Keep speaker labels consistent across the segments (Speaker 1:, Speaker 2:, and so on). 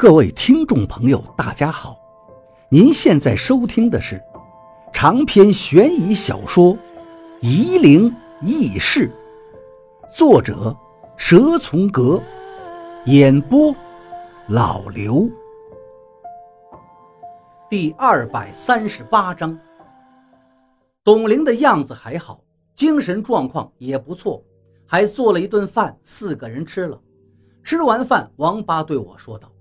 Speaker 1: 各位听众朋友，大家好！您现在收听的是长篇悬疑小说《夷陵轶事》，作者蛇从阁，演播老刘。第二百三十八章，董玲的样子还好，精神状况也不错，还做了一顿饭，四个人吃了。吃完饭，王八对我说道。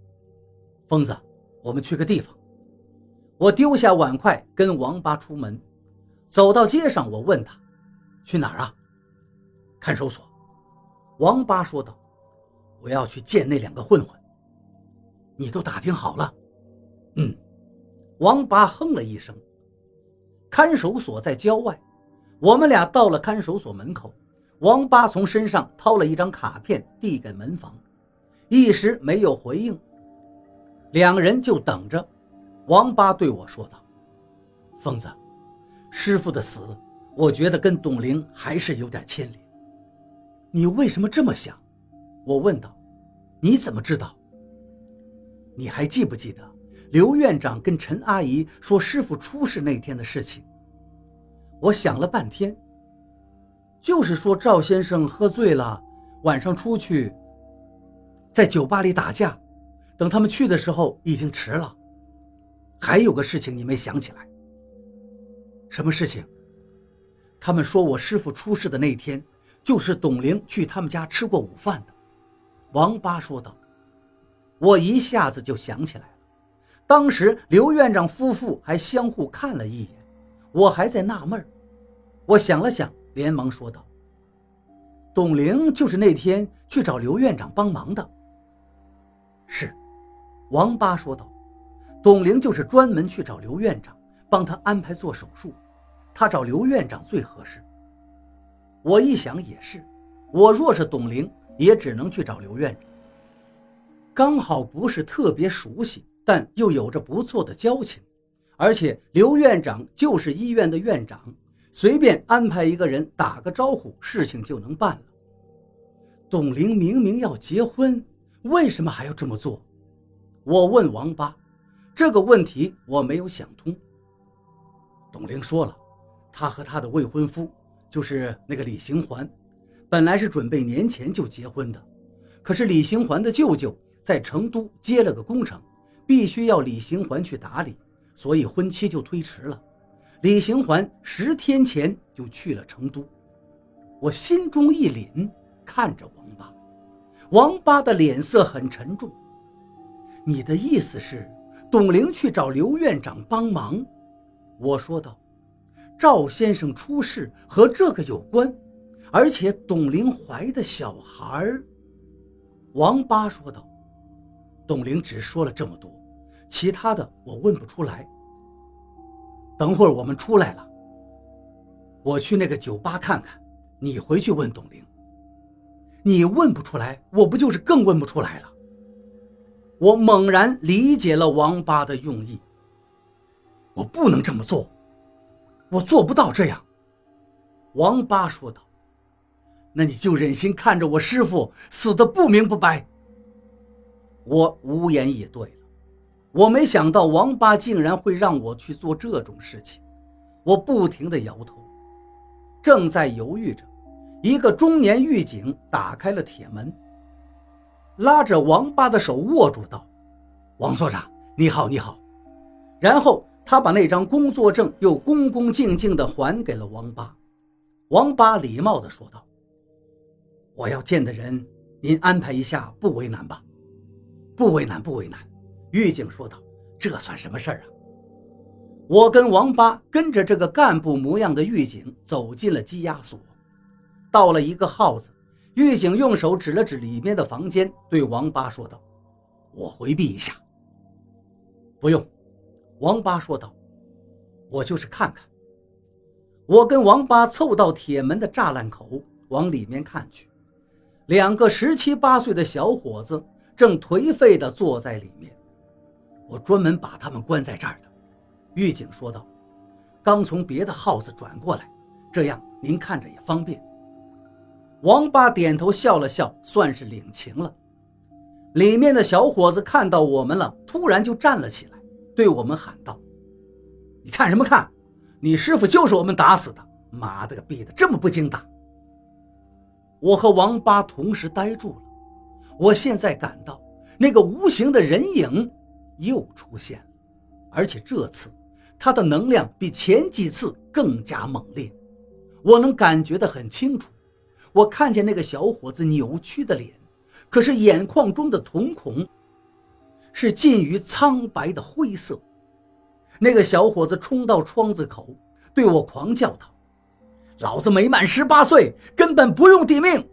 Speaker 1: 疯子，我们去个地方。我丢下碗筷，跟王八出门，走到街上，我问他：“去哪儿啊？”看守所。王八说道：“我要去见那两个混混。”你都打听好了？嗯。王八哼了一声。看守所在郊外，我们俩到了看守所门口，王八从身上掏了一张卡片，递给门房，一时没有回应。两人就等着。王八对我说道：“疯子，师傅的死，我觉得跟董玲还是有点牵连。你为什么这么想？”我问道。“你怎么知道？你还记不记得刘院长跟陈阿姨说师傅出事那天的事情？”我想了半天，就是说赵先生喝醉了，晚上出去，在酒吧里打架。等他们去的时候已经迟了。还有个事情你没想起来？什么事情？他们说我师傅出事的那天，就是董玲去他们家吃过午饭的。王八说道。我一下子就想起来了，当时刘院长夫妇还相互看了一眼，我还在纳闷我想了想，连忙说道：“董玲就是那天去找刘院长帮忙的。”是。王八说道：“董玲就是专门去找刘院长，帮他安排做手术。他找刘院长最合适。”我一想也是，我若是董玲，也只能去找刘院长。刚好不是特别熟悉，但又有着不错的交情，而且刘院长就是医院的院长，随便安排一个人打个招呼，事情就能办了。董玲明明要结婚，为什么还要这么做？我问王八这个问题，我没有想通。董玲说了，她和她的未婚夫，就是那个李行环，本来是准备年前就结婚的，可是李行环的舅舅在成都接了个工程，必须要李行环去打理，所以婚期就推迟了。李行环十天前就去了成都。我心中一凛，看着王八，王八的脸色很沉重。你的意思是，董玲去找刘院长帮忙？我说道。赵先生出事和这个有关，而且董玲怀的小孩。王八说道。董玲只说了这么多，其他的我问不出来。等会儿我们出来了，我去那个酒吧看看，你回去问董玲。你问不出来，我不就是更问不出来了？我猛然理解了王八的用意。我不能这么做，我做不到这样。王八说道：“那你就忍心看着我师傅死的不明不白。”我无言以对了。我没想到王八竟然会让我去做这种事情。我不停地摇头，正在犹豫着，一个中年狱警打开了铁门。拉着王八的手握住道：“王所长，你好，你好。”然后他把那张工作证又恭恭敬敬地还给了王八。王八礼貌地说道：“我要见的人，您安排一下，不为难吧？”“不为难，不为难。”狱警说道，“这算什么事儿啊？”我跟王八跟着这个干部模样的狱警走进了羁押所，到了一个号子。狱警用手指了指里面的房间，对王八说道：“我回避一下。”“不用。”王八说道，“我就是看看。”我跟王八凑到铁门的栅栏口，往里面看去，两个十七八岁的小伙子正颓废地坐在里面。我专门把他们关在这儿的。”狱警说道，“刚从别的号子转过来，这样您看着也方便。”王八点头笑了笑，算是领情了。里面的小伙子看到我们了，突然就站了起来，对我们喊道：“你看什么看？你师傅就是我们打死的！妈的个逼的，这么不经打！”我和王八同时呆住了。我现在感到那个无形的人影又出现了，而且这次他的能量比前几次更加猛烈。我能感觉得很清楚，我看见那个小伙子扭曲的脸，可是眼眶中的瞳孔是近于苍白的灰色。那个小伙子冲到窗子口，对我狂叫道：“老子没满十八岁，根本不用抵命！”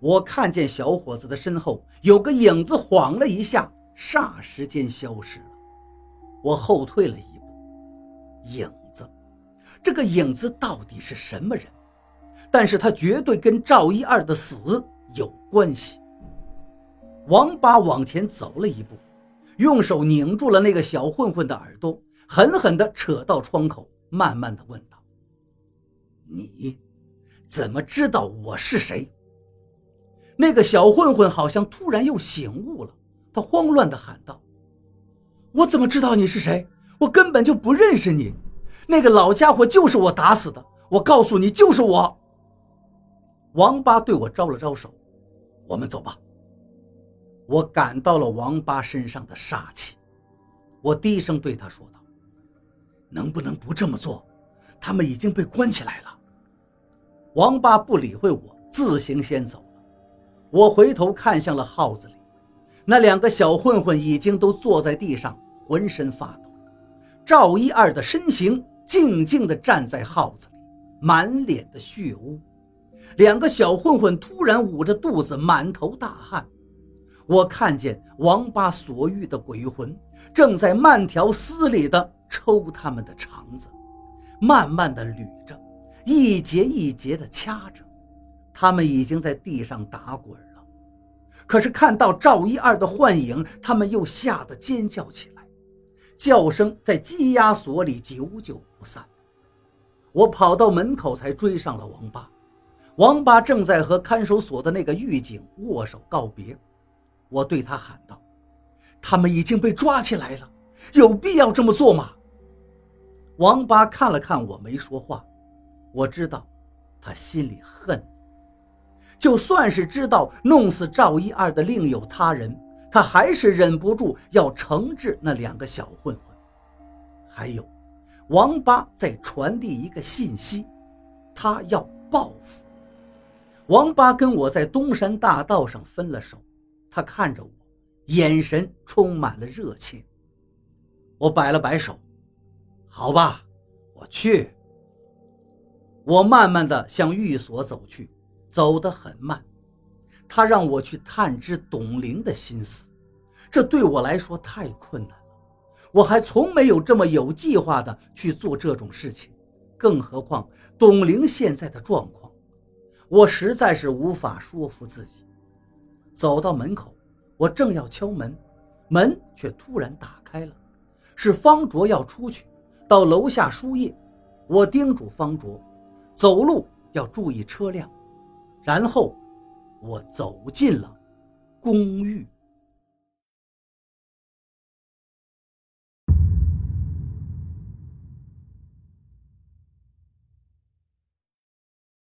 Speaker 1: 我看见小伙子的身后有个影子晃了一下，霎时间消失了。我后退了一步，影子。这个影子到底是什么人？但是他绝对跟赵一二的死有关系。王八往前走了一步，用手拧住了那个小混混的耳朵，狠狠地扯到窗口，慢慢地问道：“你怎么知道我是谁？”那个小混混好像突然又醒悟了，他慌乱地喊道：“我怎么知道你是谁？我根本就不认识你。”那个老家伙就是我打死的，我告诉你，就是我。王八对我招了招手，我们走吧。我感到了王八身上的杀气，我低声对他说道：“能不能不这么做？他们已经被关起来了。”王八不理会我，自行先走了。我回头看向了耗子里，那两个小混混已经都坐在地上，浑身发抖。赵一二的身形。静静地站在耗子里，满脸的血污。两个小混混突然捂着肚子，满头大汗。我看见王八所遇的鬼魂正在慢条斯理地抽他们的肠子，慢慢地捋着，一节一节地掐着。他们已经在地上打滚了。可是看到赵一二的幻影，他们又吓得尖叫起来。叫声在羁押所里久久不散。我跑到门口才追上了王八。王八正在和看守所的那个狱警握手告别。我对他喊道：“他们已经被抓起来了，有必要这么做吗？”王八看了看我，没说话。我知道，他心里恨。就算是知道弄死赵一二的另有他人。他还是忍不住要惩治那两个小混混。还有，王八在传递一个信息，他要报复。王八跟我在东山大道上分了手，他看着我，眼神充满了热情。我摆了摆手，好吧，我去。我慢慢的向寓所走去，走得很慢。他让我去探知董玲的心思，这对我来说太困难了。我还从没有这么有计划的去做这种事情，更何况董玲现在的状况，我实在是无法说服自己。走到门口，我正要敲门，门却突然打开了，是方卓要出去，到楼下输液。我叮嘱方卓，走路要注意车辆，然后。我走进了公寓。